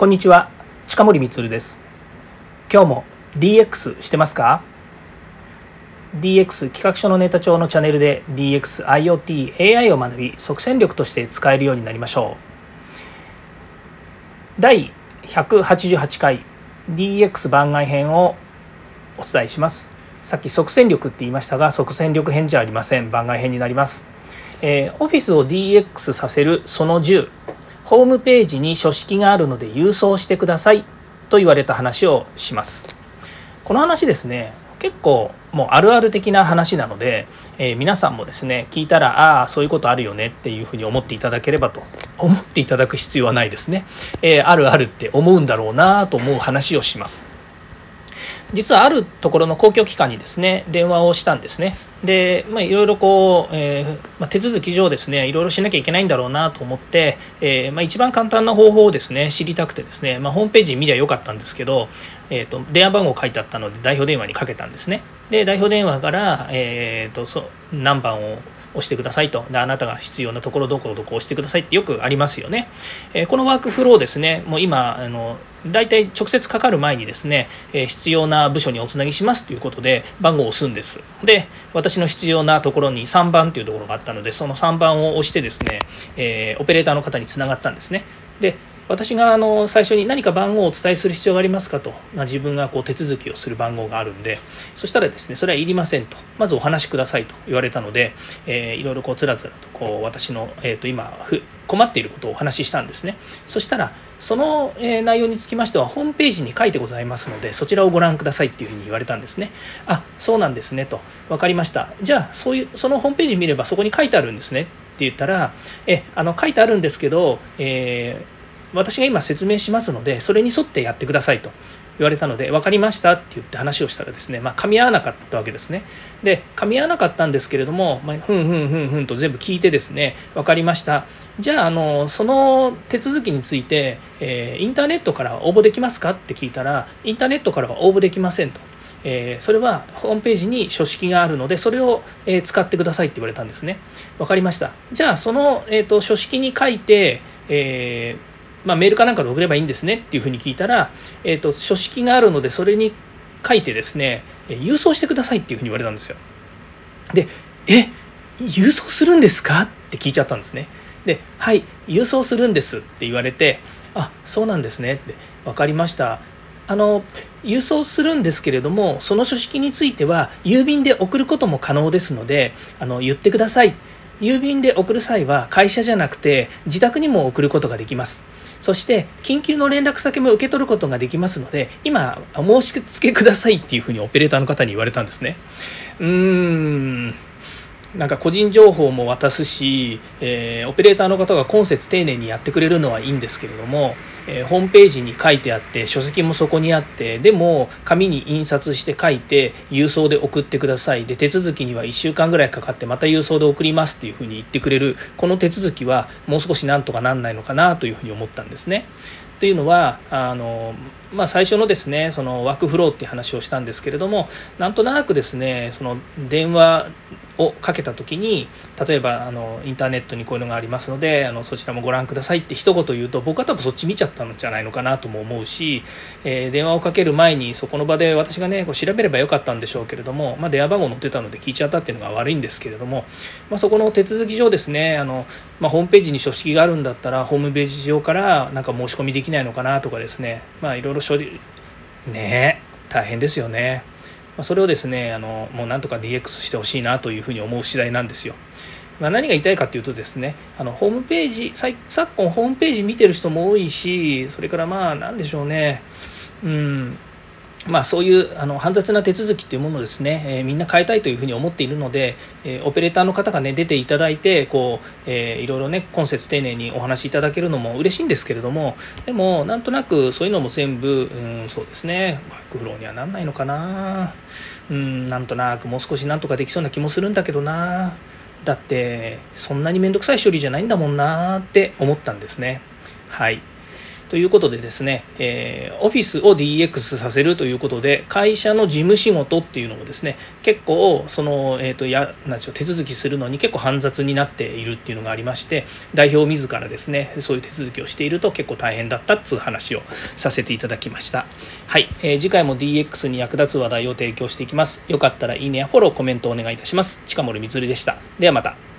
こんにちは。近森光です。今日も DX してますか？DX 企画書のネタ帳のチャンネルで DX、IoT、AI を学び即戦力として使えるようになりましょう。第188回 DX 番外編をお伝えします。さっき即戦力って言いましたが即戦力編じゃありません。番外編になります。えー、オフィスを DX させるその10ホームページに書式があるので郵送してください。と言われた話をします。この話ですね結構もうあるある的な話なので、えー、皆さんもですね聞いたらああそういうことあるよねっていうふうに思っていただければと思っていただく必要はないですね、えー、あるあるって思うんだろうなと思う話をします。実はあるところの公共機関にですね電話をしたんですね。で、ま、いろいろこう、えー、まあ、手続き上ですねいろいろしなきゃいけないんだろうなと思って、えー、まあ、一番簡単な方法をですね知りたくてですね、まホームページ見りゃよかったんですけど、えーと、電話番号書いてあったので代表電話にかけたんですね。で代表電話から、えーと、そ何番を押してくださいと。であなたが必要なところどころどこ押してくださいってよくありますよね、えー、このワークフローですねもう今あの大体直接かかる前にですね、えー、必要な部署におつなぎしますということで番号を押すんです。で私の必要なところに3番というところがあったのでその3番を押してですね、えー、オペレーターの方につながったんですね。で私があの最初に何か番号をお伝えする必要がありますかと、まあ、自分がこう手続きをする番号があるんで。そしたらですねそれはいりませんと。まずお話しくださいと言われたので、えー、いろいろこうつらつらとこう私の、えー、と今困っていることをお話ししたんですね。そしたらその内容につきましてはホームページに書いてございますのでそちらをご覧くださいっていうふうに言われたんですね。あそうなんですねと。分かりました。じゃあそういうそのホームページ見ればそこに書いてあるんですね。って言ったらえあの書いてあるんですけど、えー私が今説明しますのでそれに沿ってやってくださいと言われたので分かりましたって言って話をしたらですね、まあ、噛み合わなかったわけですねで噛み合わなかったんですけれども、まあ、ふんふんふんふんと全部聞いてですね分かりましたじゃああのその手続きについて、えー、インターネットから応募できますかって聞いたらインターネットからは応募できませんと。えー、それはホームページに書式があるのでそれを、えー、使ってくださいって言われたんですね。分かりました。じゃあその、えーと、書式に書いて、えーまあ、メールかなんかで送ればいいんですねっていうふうに聞いたら、えーと、書式があるのでそれに書いてですね郵送してくださいっていうふうに言われたんですよ。でえ郵送するんですかって聞いちゃったんですね。で「はい郵送するんです」って言われて「あそうなんですね」って「分かりました」あの郵送するんですけれどもその書式については郵便で送ることも可能ですのであの言ってください郵便で送る際は会社じゃなくて自宅にも送ることができます。そして緊急の連絡先も受け取ることができますので今申し付けくださいっていうふうにオペレーターの方に言われたんですね。うーんなんか個人情報も渡すし、えー、オペレーターの方が今節丁寧にやってくれるのはいいんですけれども、えー、ホームページに書いてあって書籍もそこにあってでも紙に印刷して書いて郵送で送ってくださいで手続きには1週間ぐらいかかってまた郵送で送りますっていうふうに言ってくれるこの手続きはもう少しなんとかなんないのかなというふうに思ったんですね。というのはあの、まあ、最初のですねそのワークフローっていう話をしたんですけれどもなんとなくですねその電話をかけた時に例えばあのインターネットにこういうのがありますのであのそちらもご覧くださいって一言言うと僕は多分そっち見ちゃったんじゃないのかなとも思うし、えー、電話をかける前にそこの場で私がねこう調べればよかったんでしょうけれども、まあ、電話番号載ってたので聞いちゃったっていうのが悪いんですけれども、まあ、そこの手続き上ですねあの、まあ、ホームページに書式があるんだったらホームページ上からなんか申し込みできないのかなとかですねまあいろいろ処理ね大変ですよね。まそれをですねあのもうなんとか DX してほしいなというふうに思う次第なんですよ。まあ、何が言いたいかというとですねあのホームページ昨今ホームページ見てる人も多いしそれからまあ何でしょうねうんまあ、そういうあの煩雑な手続きというものをですね、えー、みんな変えたいというふうに思っているので、えー、オペレーターの方が、ね、出ていただいてこう、えー、いろいろね今節丁寧にお話しいただけるのも嬉しいんですけれどもでもなんとなくそういうのも全部、うん、そうですねワークフローにはなんないのかな、うん、なんとなくもう少しなんとかできそうな気もするんだけどな。だってそんなに面倒くさい処理じゃないんだもんなって思ったんですね。はい。ということでですね、えー、オフィスを DX させるということで会社の事務仕事っていうのもですね結構その、えーと、やなんでしょう手続きするのに結構煩雑になっているっていうのがありまして代表自らですねそういう手続きをしていると結構大変だったっつう話をさせていただきました。はい、えー、次回も DX に役立つ話題を提供していきます。よかったらいいねやフォローコメントお願いいたします。近森光でした。ではまた。